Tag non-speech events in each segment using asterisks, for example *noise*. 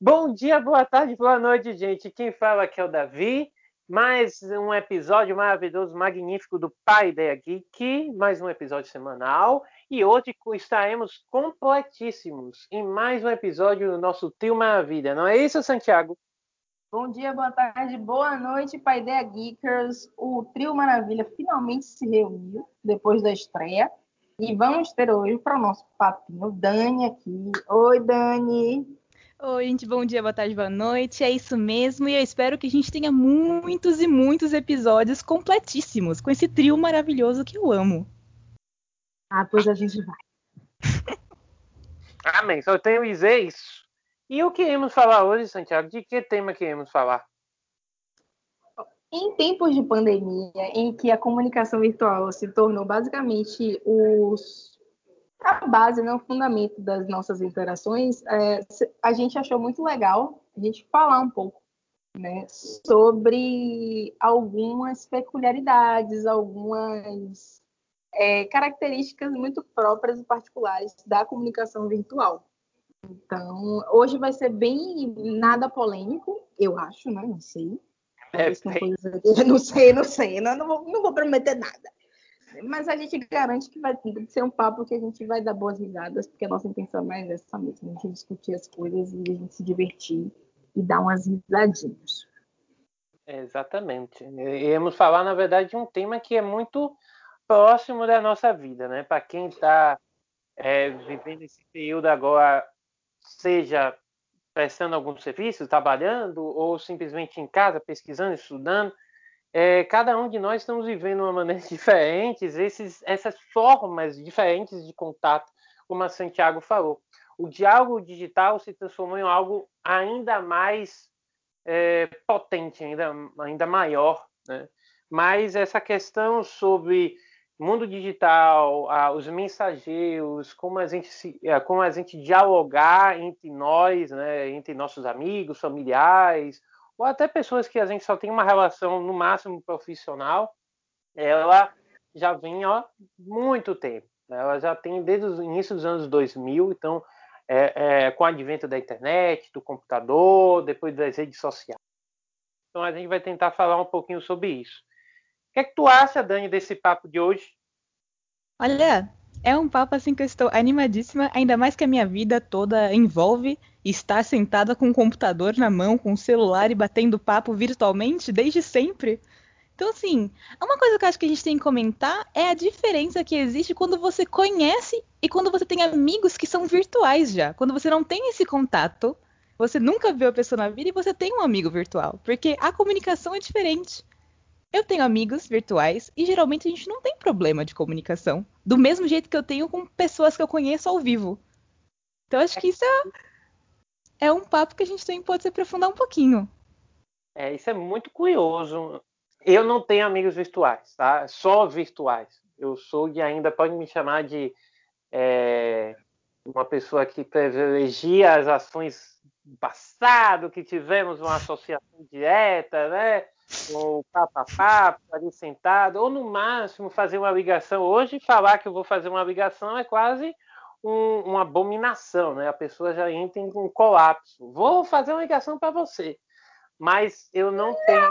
Bom dia, boa tarde, boa noite, gente. Quem fala aqui é o Davi. Mais um episódio maravilhoso, magnífico do Pai Ideia Geek. Mais um episódio semanal. E hoje estaremos completíssimos em mais um episódio do nosso Trio Maravilha. Não é isso, Santiago? Bom dia, boa tarde, boa noite, Pai Ideia Geekers. O Trio Maravilha finalmente se reuniu depois da estreia. E vamos ter hoje para o nosso papinho Dani aqui. Oi, Dani. Oi, gente, bom dia, boa tarde, boa noite. É isso mesmo, e eu espero que a gente tenha muitos e muitos episódios completíssimos com esse trio maravilhoso que eu amo. Ah, pois a gente vai. *laughs* Amém, só tenho dizer isso. E o que iremos falar hoje, Santiago? De que tema queremos falar? Em tempos de pandemia, em que a comunicação virtual se tornou basicamente os, a base, né, o fundamento das nossas interações, é, a gente achou muito legal a gente falar um pouco né, sobre algumas peculiaridades, algumas é, características muito próprias e particulares da comunicação virtual. Então, hoje vai ser bem nada polêmico, eu acho, né? Não sei. É, *laughs* não sei, não sei, não, não, vou, não vou prometer nada. Mas a gente garante que vai ser um papo que a gente vai dar boas risadas, porque a nossa intenção é mais essa mesmo, a gente discutir as coisas e a gente se divertir e dar umas risadinhas. Exatamente. Iremos falar, na verdade, de um tema que é muito próximo da nossa vida, né? Para quem está é, vivendo esse período agora, seja prestando algum serviço, trabalhando, ou simplesmente em casa, pesquisando, estudando. É, cada um de nós estamos vivendo uma maneira *laughs* diferente, esses, essas formas diferentes de contato, como a Santiago falou. O diálogo digital se transformou em algo ainda mais é, potente, ainda, ainda maior. Né? Mas essa questão sobre mundo digital, ah, os mensageiros, como a gente se, ah, como a gente dialogar entre nós, né, entre nossos amigos, familiares, ou até pessoas que a gente só tem uma relação no máximo profissional, ela já vem há muito tempo. Ela já tem desde o início dos anos 2000, então é, é, com o advento da internet, do computador, depois das redes sociais. Então a gente vai tentar falar um pouquinho sobre isso que é que tu acha, Dani, desse papo de hoje? Olha, é um papo assim que eu estou animadíssima, ainda mais que a minha vida toda envolve estar sentada com o computador na mão, com o celular e batendo papo virtualmente desde sempre. Então, assim, uma coisa que eu acho que a gente tem que comentar é a diferença que existe quando você conhece e quando você tem amigos que são virtuais já. Quando você não tem esse contato, você nunca viu a pessoa na vida e você tem um amigo virtual. Porque a comunicação é diferente. Eu tenho amigos virtuais e geralmente a gente não tem problema de comunicação. Do mesmo jeito que eu tenho com pessoas que eu conheço ao vivo. Então acho que isso é, é um papo que a gente também pode se aprofundar um pouquinho. É, isso é muito curioso. Eu não tenho amigos virtuais, tá? Só virtuais. Eu sou de ainda, pode me chamar de é, uma pessoa que privilegia as ações do passado, que tivemos uma associação direta, né? Papo a papo, ali sentado, ou no máximo fazer uma ligação. Hoje, falar que eu vou fazer uma ligação é quase um, uma abominação, né? A pessoa já entra em um colapso. Vou fazer uma ligação para você, mas eu não tenho.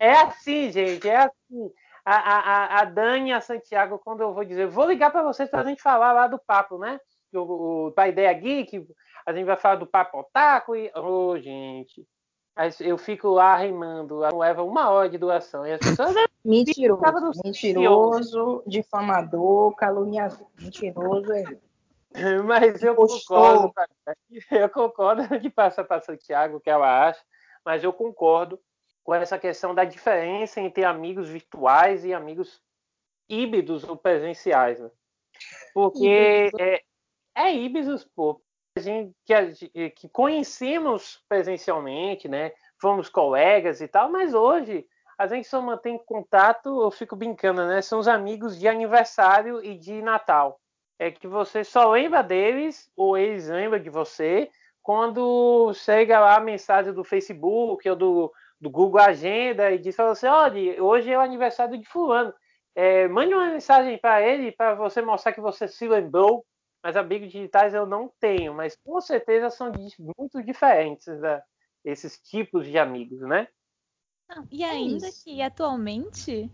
É assim, gente, é assim. A, a, a Dani a Santiago, quando eu vou dizer, vou ligar para vocês para a gente falar lá do papo, né? O, o, da ideia geek, a gente vai falar do papo otaku e. Ô, oh, gente, eu fico lá remando, leva uma hora de duração. E as pessoas. Mentiroso, mentiroso, difamador, caluniador. Mentiroso é. Mas eu concordo, eu concordo *laughs* de passar para Santiago o que ela acha, mas eu concordo com essa questão da diferença entre amigos virtuais e amigos híbridos ou presenciais, né? Porque é, é híbridos, pô, gente que, que conhecemos presencialmente, né? Fomos colegas e tal, mas hoje a gente só mantém contato, eu fico brincando, né? São os amigos de aniversário e de Natal. É que você só lembra deles, ou eles lembram de você, quando chega lá a mensagem do Facebook ou do, do Google Agenda e diz assim, olha, hoje é o aniversário de fulano. É, mande uma mensagem para ele para você mostrar que você se lembrou. Mas amigos digitais eu não tenho, mas com certeza são muito diferentes da, esses tipos de amigos, né? e é ainda é que atualmente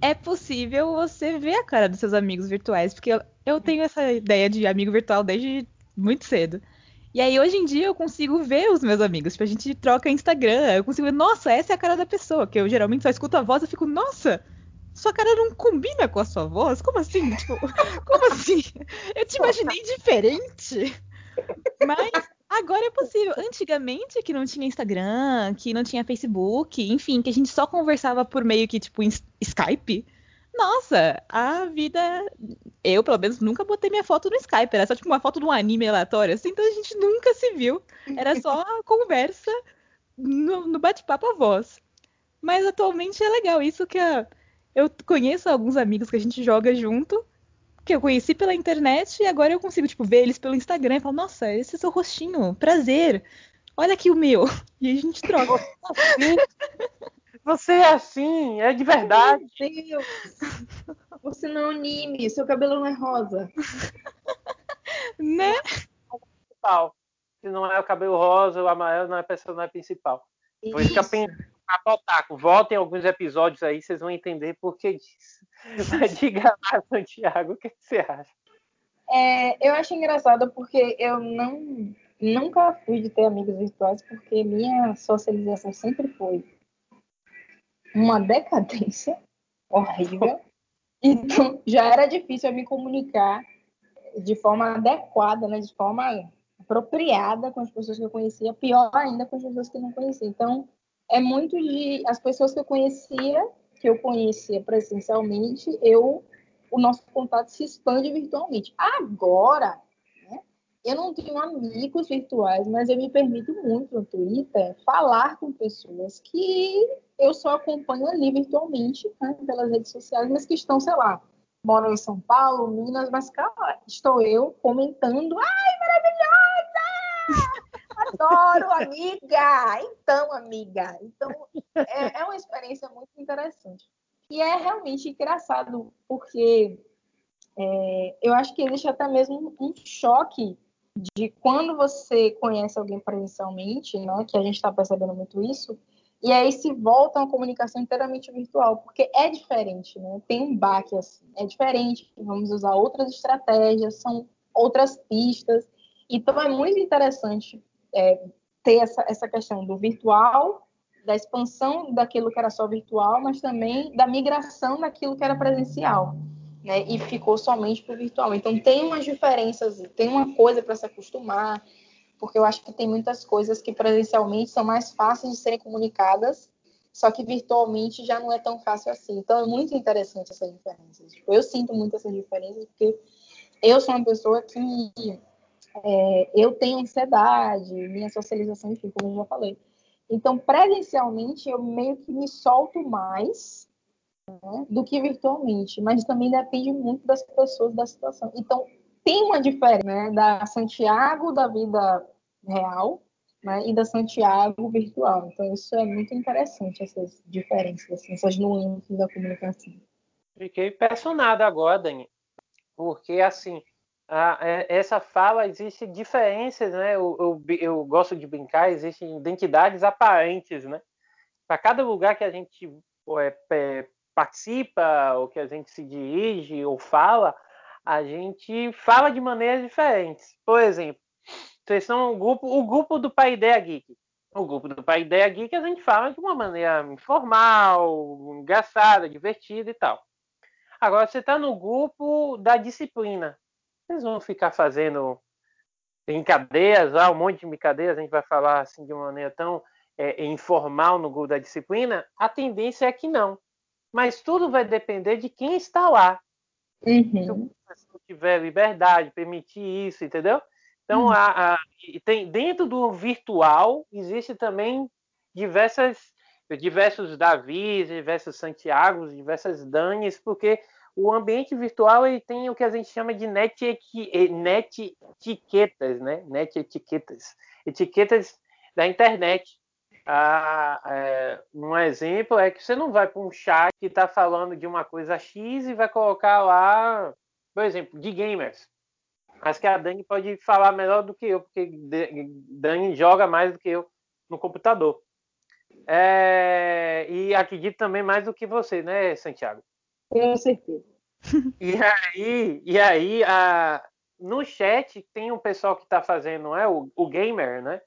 é possível você ver a cara dos seus amigos virtuais, porque eu, eu tenho essa ideia de amigo virtual desde muito cedo. E aí, hoje em dia, eu consigo ver os meus amigos. Tipo, a gente troca Instagram. Eu consigo ver, nossa, essa é a cara da pessoa. Que eu geralmente só escuto a voz e fico, nossa, sua cara não combina com a sua voz? Como assim? Tipo, como assim? Eu te imaginei diferente. Mas agora é possível. Antigamente, que não tinha Instagram, que não tinha Facebook, enfim, que a gente só conversava por meio que, tipo, Skype nossa, a vida. Eu, pelo menos, nunca botei minha foto no Skype. Era só tipo uma foto de um anime aleatório, assim, então a gente nunca se viu. Era só conversa no, no bate-papo a voz. Mas atualmente é legal isso que a, eu conheço alguns amigos que a gente joga junto, que eu conheci pela internet e agora eu consigo, tipo, ver eles pelo Instagram e falo, nossa, esse é seu rostinho, prazer. Olha aqui o meu. *laughs* E a gente troca. Você é assim, é de verdade. Meu Deus. Você não é anime, seu cabelo não é rosa. *laughs* né? Principal. Se não é o cabelo rosa, o amarelo não é a personagem principal. Isso. Por isso que penso Otaku, voltem alguns episódios aí, vocês vão entender por que disso. *laughs* Mas diga lá, Santiago, o que você acha? É, eu acho engraçado porque eu não nunca fui de ter amigos virtuais, porque minha socialização sempre foi uma decadência horrível. *laughs* Então, já era difícil eu me comunicar de forma adequada, né, de forma apropriada com as pessoas que eu conhecia, pior ainda com as pessoas que não conhecia. Então, é muito de as pessoas que eu conhecia, que eu conhecia presencialmente, eu o nosso contato se expande virtualmente. Agora, eu não tenho amigos virtuais, mas eu me permito muito no Twitter falar com pessoas que eu só acompanho ali virtualmente, né, pelas redes sociais, mas que estão, sei lá, moram em São Paulo, Minas, mas cara, estou eu comentando, ai, maravilhosa! Adoro, amiga! Então, amiga, então é, é uma experiência muito interessante. E é realmente engraçado, porque é, eu acho que existe até mesmo um choque de quando você conhece alguém presencialmente, né, que a gente está percebendo muito isso, e aí se volta uma comunicação inteiramente virtual, porque é diferente, né? Tem um baque assim, é diferente, vamos usar outras estratégias, são outras pistas. Então é muito interessante é, ter essa, essa questão do virtual, da expansão daquilo que era só virtual, mas também da migração daquilo que era presencial né, e ficou somente para o virtual. Então tem umas diferenças, tem uma coisa para se acostumar, porque eu acho que tem muitas coisas que presencialmente são mais fáceis de serem comunicadas, só que virtualmente já não é tão fácil assim. Então é muito interessante essas diferenças. Eu sinto muito essas diferenças porque eu sou uma pessoa que é, eu tenho ansiedade, minha socialização, enfim, como eu já falei. Então, presencialmente, eu meio que me solto mais né, do que virtualmente, mas também depende muito das pessoas, da situação. Então, tem uma diferença né, da Santiago da vida real né, e da Santiago virtual. Então, isso é muito interessante, essas diferenças, assim, essas nuances da comunicação. Fiquei impressionado agora, Dani, porque, assim, a, é, essa fala existe diferenças, né? Eu, eu, eu, gosto de brincar, existem identidades aparentes, né? Para cada lugar que a gente é, é, participa, ou que a gente se dirige ou fala, a gente fala de maneiras diferentes. Por exemplo, vocês são um grupo, o grupo do Pai Ideia Geek. O grupo do Pai Ideia Geek a gente fala de uma maneira informal, engraçada, divertida e tal. Agora você está no grupo da disciplina. Vocês vão ficar fazendo brincadeiras, ah, um monte de brincadeiras, a gente vai falar assim de uma maneira tão é, informal no grupo da disciplina. A tendência é que não mas tudo vai depender de quem está lá. Uhum. Se o professor tiver liberdade, permitir isso, entendeu? Então, uhum. a, a, tem, dentro do virtual, existe também diversas, diversos Davis, diversos Santiagos, diversas Danis, porque o ambiente virtual ele tem o que a gente chama de net, net etiquetas, né? Net etiquetas. etiquetas da internet. Ah, é, um exemplo é que você não vai para um chat que está falando de uma coisa X e vai colocar lá, por exemplo, de gamers. Mas que a Dani pode falar melhor do que eu, porque Dani joga mais do que eu no computador. É, e acredito também mais do que você, né, Santiago? Com certeza. *laughs* E aí, e aí a, no chat tem um pessoal que está fazendo, é o, o gamer, né?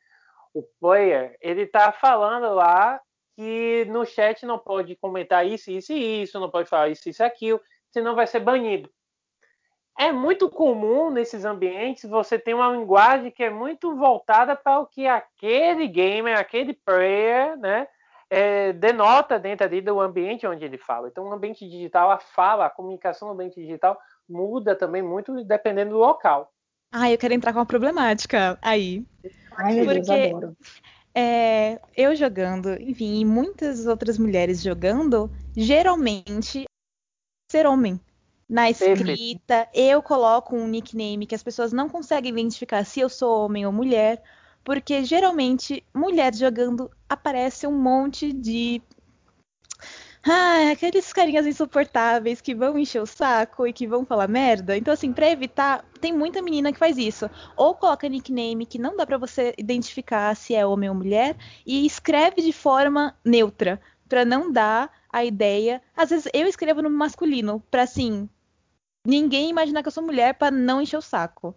O player, ele está falando lá que no chat não pode comentar isso, isso e isso, não pode falar isso, isso e aquilo, senão vai ser banido. É muito comum nesses ambientes você ter uma linguagem que é muito voltada para o que aquele gamer, aquele player, né, é, denota dentro ali do ambiente onde ele fala. Então, o ambiente digital, a fala, a comunicação no ambiente digital muda também muito dependendo do local. Ah, eu quero entrar com uma problemática aí. Ai, meu Deus, Porque- adoro. É, eu jogando, enfim, e muitas outras mulheres jogando, geralmente ser homem. Na escrita, eu coloco um nickname que as pessoas não conseguem identificar se eu sou homem ou mulher, porque geralmente mulher jogando aparece um monte de ah, aqueles carinhas insuportáveis que vão encher o saco e que vão falar merda. Então, assim, pra evitar, tem muita menina que faz isso. Ou coloca nickname que não dá pra você identificar se é homem ou mulher e escreve de forma neutra, pra não dar a ideia. Às vezes eu escrevo no masculino, pra assim, ninguém imaginar que eu sou mulher pra não encher o saco.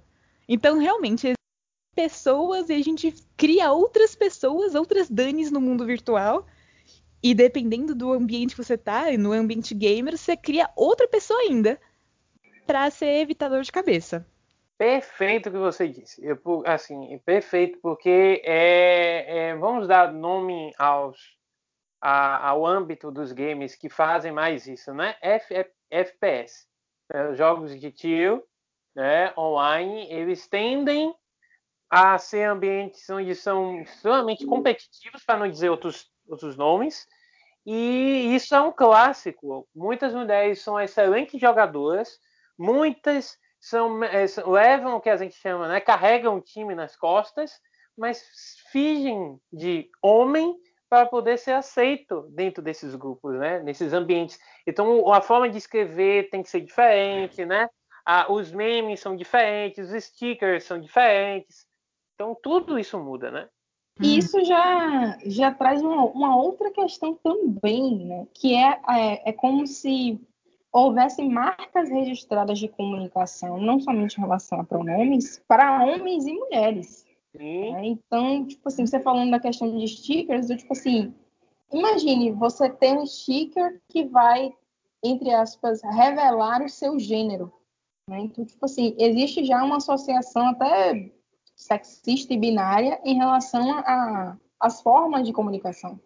Então, realmente, pessoas e a gente cria outras pessoas, outras Danis no mundo virtual. E dependendo do ambiente que você tá, no ambiente gamer, você cria outra pessoa ainda pra ser evitador de cabeça. Perfeito o que você disse. Eu, assim, perfeito, porque é, é, vamos dar nome aos, a- ao âmbito dos games que fazem mais isso, né? F- F- FPS? Os jogos de tiro, né? Online, eles tendem a ser ambientes onde são extremamente competitivos, para não dizer outros, outros nomes. E isso é um clássico. Muitas mulheres são excelentes jogadoras, muitas são, eh, levam o que a gente chama, né, carregam o time nas costas, mas fingem de homem para poder ser aceito dentro desses grupos, né, nesses ambientes. Então a forma de escrever tem que ser diferente, né? Ah, os memes são diferentes, os stickers são diferentes. Então tudo isso muda, né? E isso já, já traz uma, uma outra questão também, né? Que é, é, é como se houvesse marcas registradas de comunicação, não somente em relação a pronomes, para homens e mulheres. Né? Então, tipo assim, você falando da questão de stickers, eu, tipo assim, imagine você ter um sticker que vai, entre aspas, revelar o seu gênero. né? Então, tipo assim, existe já uma associação até sexista e binária em relação a- às formas de comunicação.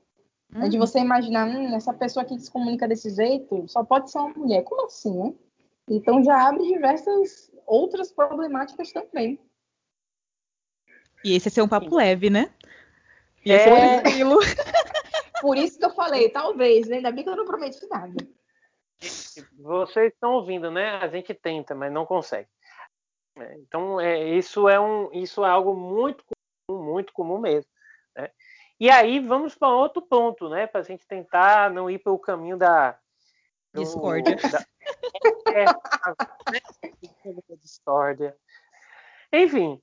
É de Uhum. você imaginar, hum, essa pessoa que se comunica desse jeito só pode ser uma mulher. Como assim, né? Então já abre diversas outras problemáticas também. E esse é ser um papo leve, né? Ser É. tranquilo. *laughs* Por isso que eu falei, talvez, né? Ainda bem que eu não prometi nada. Vocês estão ouvindo, né? A gente tenta, mas não consegue. É, Então, é, isso, é um, isso é algo muito comum, muito comum mesmo. né? E aí, vamos para outro ponto, né? Para a gente tentar não ir pelo caminho da. do- Discórdia. da- é, da discórdia. Enfim,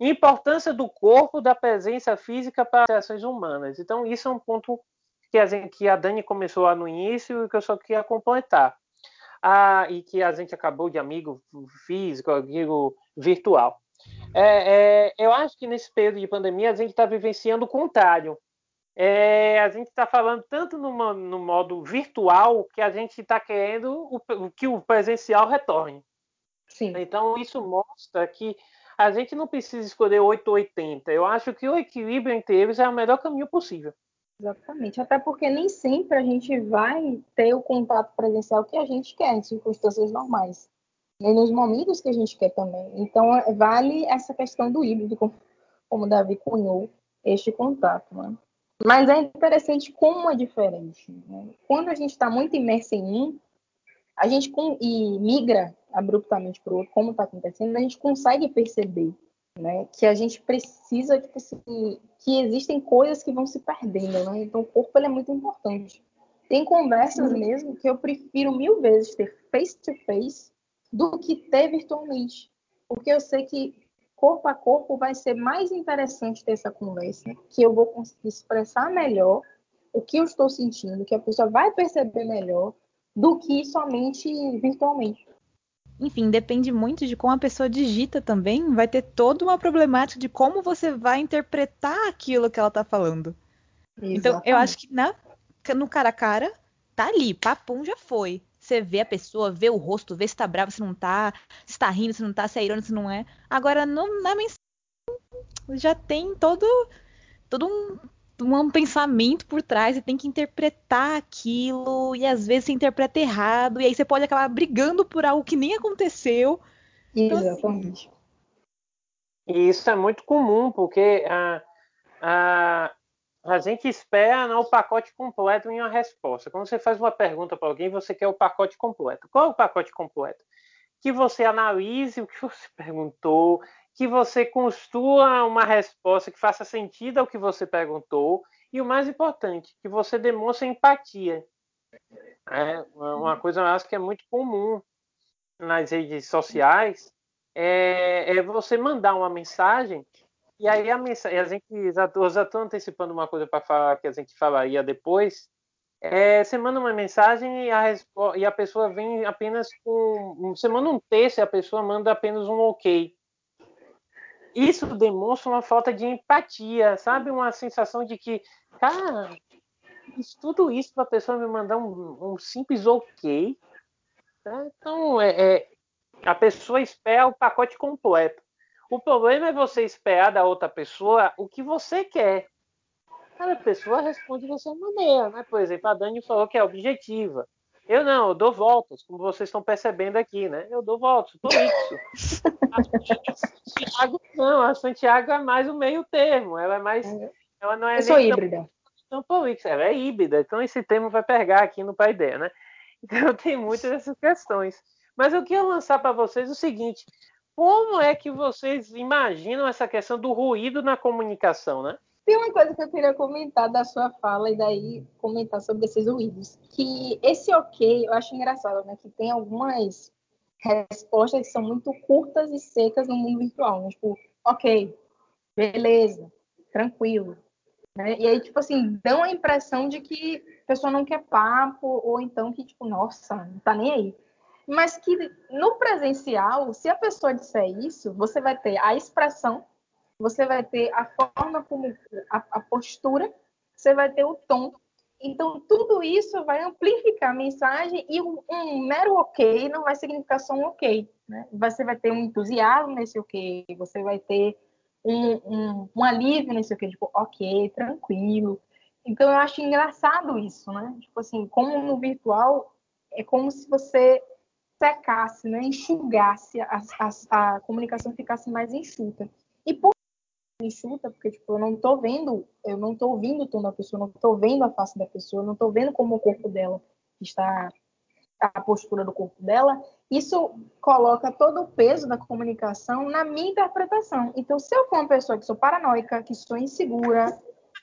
importância do corpo, da presença física para as ações humanas. Então, isso é um ponto que a, gente, que a Dani começou lá no início e que eu só queria completar. Ah, e que a gente acabou de amigo físico, amigo virtual. É, é, eu acho que nesse período de pandemia a gente está vivenciando o contrário. É, a gente está falando tanto no, mo- no modo virtual que a gente está querendo o, o que o presencial retorne. Sim. Então, isso mostra que a gente não precisa escolher 8 ou 80. Eu acho que o equilíbrio entre eles é o melhor caminho possível. Exatamente. Até porque nem sempre a gente vai ter o contato presencial que a gente quer em circunstâncias normais. E nos momentos que a gente quer também. Então, é- vale essa questão do híbrido, como- o Davi cunhou, este contato. Né? Mas é interessante como é diferente. né? Quando a gente está muito imerso em um, a gente com- e migra abruptamente para o outro, como está acontecendo, a gente consegue perceber né? Que a gente precisa, tipo assim, que existem coisas que vão se perdendo, né? Então o corpo é muito importante. Tem conversas mesmo que eu prefiro mil vezes ter face to face do que ter virtualmente, porque eu sei que corpo a corpo vai ser mais interessante ter essa conversa, que eu vou conseguir expressar melhor o que eu estou sentindo, que a pessoa vai perceber melhor do que somente virtualmente. Enfim, depende muito de como a pessoa digita também. Vai ter toda uma problemática de como você vai interpretar aquilo que ela está falando. Exatamente. Então, eu acho que na, no cara a cara, tá ali, papum já foi. Você vê a pessoa, vê o rosto, vê se tá bravo, se não tá, se tá rindo, se não tá, se é irônico, se não é. Agora, no, na mensagem, já tem todo, todo um um pensamento por trás e tem que interpretar aquilo e às vezes você interpreta errado e aí você pode acabar brigando por algo que nem aconteceu. Então, assim, Exatamente. Assim... E isso é muito comum, porque a, a, a gente espera né, o pacote completo em uma resposta. Quando você faz uma pergunta para alguém, você quer o pacote completo. Qual é o pacote completo? Que você analise o que *laughs* você perguntou, que você construa uma resposta que faça sentido ao que você perguntou e o mais importante, que você demonstre empatia. É uma coisa eu acho que é muito comum nas redes sociais é, é você mandar uma mensagem e aí a mensagem, a gente já estou antecipando uma coisa para falar que a gente falaria depois. É, você manda uma mensagem e a, e a pessoa vem apenas com. Você manda um texto e a pessoa manda apenas um ok isso demonstra uma falta de empatia, sabe? Uma sensação de que, cara, tudo isso para a pessoa me mandar um, um simples ok. Né? Então, é, é, a pessoa espera o pacote completo. O problema é você esperar da outra pessoa o que você quer. Cada pessoa responde dessa maneira, né? Por exemplo, a Dani falou que é objetiva. Eu não, eu dou voltas, como vocês estão percebendo aqui, né? Eu dou voltas, prolixo. a Santiago não, a Santiago é mais o meio termo, ela é mais. É. Ela não é eu sou híbrida. Tão prolixa, ela é híbrida, então esse termo vai pegar aqui no pai dela, né? *laughs* Então tem muitas dessas questões. Mas eu queria lançar para vocês o seguinte: como é que vocês imaginam essa questão do ruído na comunicação, né? Tem uma coisa que eu queria comentar da sua fala e daí comentar sobre esses ruídos. Que esse ok, eu acho engraçado, né? Que tem algumas respostas que são muito curtas e secas no mundo virtual. Né? Tipo, ok, beleza, tranquilo. Né? E aí, tipo assim, dão a impressão de que a pessoa não quer papo, ou então que, tipo, nossa, não tá nem aí. Mas que no presencial, se a pessoa disser isso, você vai ter a expressão você vai ter a forma como a, a postura, você vai ter o tom. Então, tudo isso vai amplificar a mensagem e um, um mero ok não vai significar só um ok. Né? Você vai ter um entusiasmo nesse ok, você vai ter um, um, um alívio nesse ok, tipo, ok, tranquilo. Então, eu acho engraçado isso, né? Tipo assim, como no virtual, é como se você secasse, né? enxugasse, a, a, a comunicação ficasse mais enxuta. E por enxuta, porque tipo, eu não tô vendo, eu não tô ouvindo o tom da pessoa, não tô vendo a face da pessoa, não tô vendo como o corpo dela está a postura do corpo dela, isso coloca todo o peso da comunicação na minha interpretação. Então, se eu for uma pessoa que sou paranoica, que sou insegura,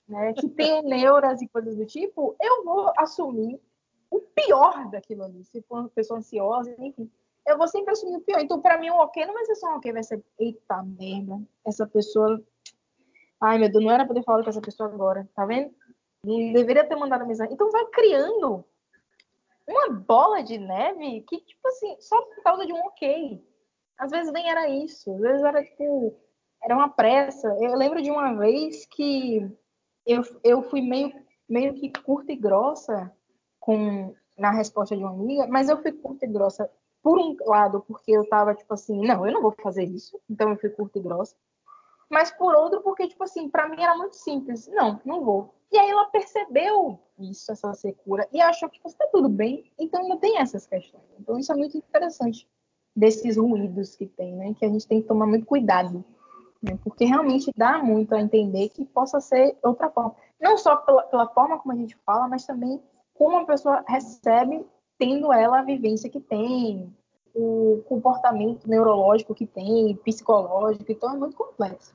né, que tenho neuras e coisas do tipo, eu vou assumir o pior daquilo ali. Se for uma pessoa ansiosa, enfim, eu vou sempre assumir o pior. Então, para mim, o ok não vai ser só um ok, vai ser, eita merda, essa pessoa Ai, meu Deus, não era poder falar com essa pessoa agora, tá vendo? Não deveria ter mandado a mensagem. Então vai criando uma bola de neve que, tipo assim, só por causa de um ok. Às vezes nem era isso, às vezes era tipo, era uma pressa. Eu lembro de uma vez que eu, eu fui meio, meio que curta e grossa com, na resposta de uma amiga, mas eu fui curta e grossa por um lado, porque eu tava tipo assim, não, eu não vou fazer isso, então eu fui curta e grossa mas por outro, porque, tipo assim, para mim era muito simples. Não, não vou. E aí ela percebeu isso, essa secura, e achou que está tudo bem, então ainda tem essas questões. Então isso é muito interessante desses ruídos que tem, né? Que a gente tem que tomar muito cuidado, né? Porque realmente dá muito a entender que possa ser outra forma. Não só pela, pela forma como a gente fala, mas também como a pessoa recebe, tendo ela a vivência que tem, o comportamento neurológico que tem, psicológico, então é muito complexo.